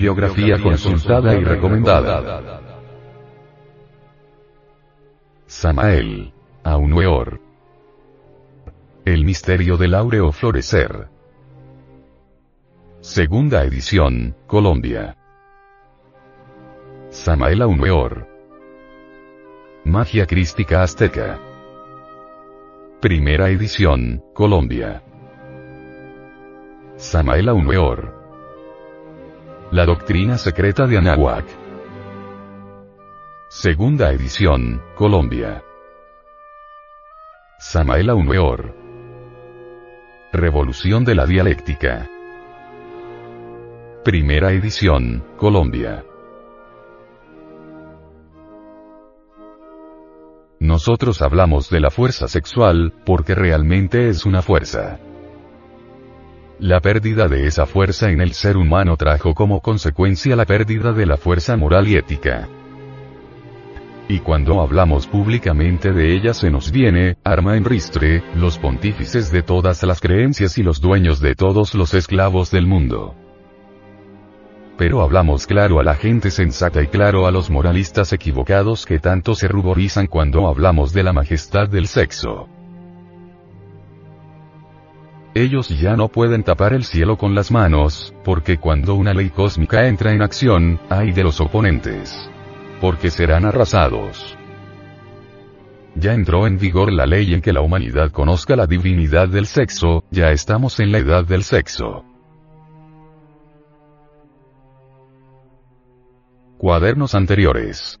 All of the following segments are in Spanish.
Bibliografía consultada y recomendada. Samael. Aunueor. El misterio del áureo florecer. Segunda edición, Colombia. Samael Aunueor. Magia crística azteca. Primera edición, Colombia. Samael Aunueor. La doctrina secreta de Anahuac. Segunda edición, Colombia. Samael Aunueor. Revolución de la dialéctica. Primera edición, Colombia. Nosotros hablamos de la fuerza sexual, porque realmente es una fuerza. La pérdida de esa fuerza en el ser humano trajo como consecuencia la pérdida de la fuerza moral y ética. Y cuando hablamos públicamente de ella se nos viene, arma en ristre, los pontífices de todas las creencias y los dueños de todos los esclavos del mundo pero hablamos claro a la gente sensata y claro a los moralistas equivocados que tanto se ruborizan cuando hablamos de la majestad del sexo. Ellos ya no pueden tapar el cielo con las manos, porque cuando una ley cósmica entra en acción, hay de los oponentes. Porque serán arrasados. Ya entró en vigor la ley en que la humanidad conozca la divinidad del sexo, ya estamos en la edad del sexo. Cuadernos anteriores.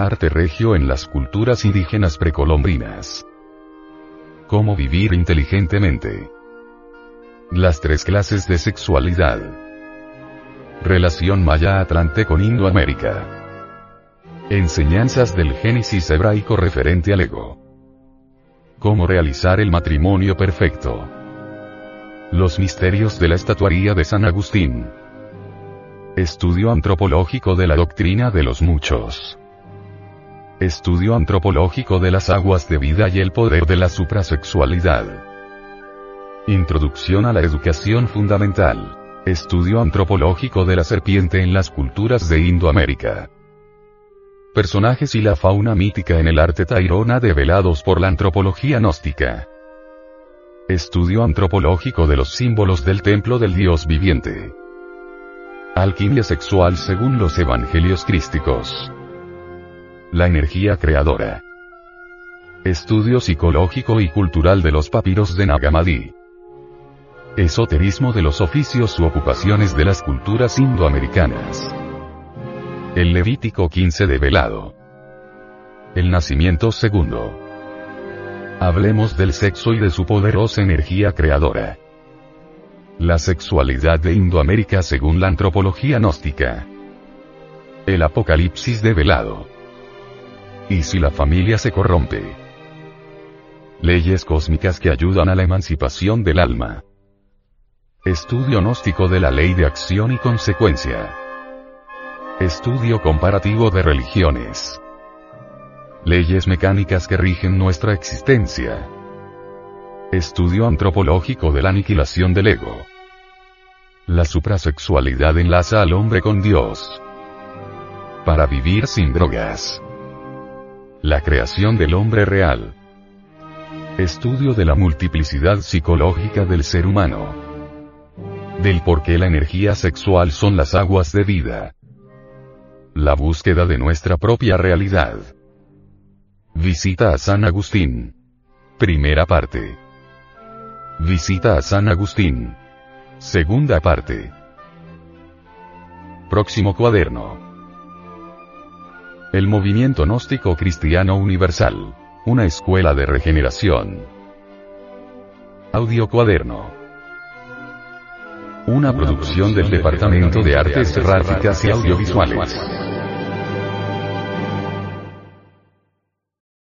Arte regio en las culturas indígenas precolombinas. Cómo vivir inteligentemente. Las tres clases de sexualidad. Relación maya-atlante con Indoamérica. Enseñanzas del Génesis hebraico referente al ego. Cómo realizar el matrimonio perfecto. Los misterios de la estatuaría de San Agustín. Estudio antropológico de la doctrina de los muchos. Estudio antropológico de las aguas de vida y el poder de la suprasexualidad. Introducción a la educación fundamental. Estudio antropológico de la serpiente en las culturas de Indoamérica. Personajes y la fauna mítica en el arte tairona develados por la antropología gnóstica. Estudio antropológico de los símbolos del templo del Dios viviente. Alquimia sexual según los evangelios crísticos. La energía creadora. Estudio psicológico y cultural de los papiros de Nagamadi. Esoterismo de los oficios u ocupaciones de las culturas indoamericanas. El Levítico 15 de velado. El nacimiento segundo. Hablemos del sexo y de su poderosa energía creadora. La sexualidad de Indoamérica según la antropología gnóstica. El apocalipsis develado. ¿Y si la familia se corrompe? Leyes cósmicas que ayudan a la emancipación del alma. Estudio gnóstico de la ley de acción y consecuencia. Estudio comparativo de religiones. Leyes mecánicas que rigen nuestra existencia. Estudio antropológico de la aniquilación del ego. La suprasexualidad enlaza al hombre con Dios. Para vivir sin drogas. La creación del hombre real. Estudio de la multiplicidad psicológica del ser humano. Del por qué la energía sexual son las aguas de vida. La búsqueda de nuestra propia realidad. Visita a San Agustín. Primera parte. Visita a San Agustín. Segunda parte. Próximo cuaderno. El movimiento gnóstico cristiano universal. Una escuela de regeneración. Audio cuaderno. Una producción del Departamento de Artes Gráficas y Audiovisuales.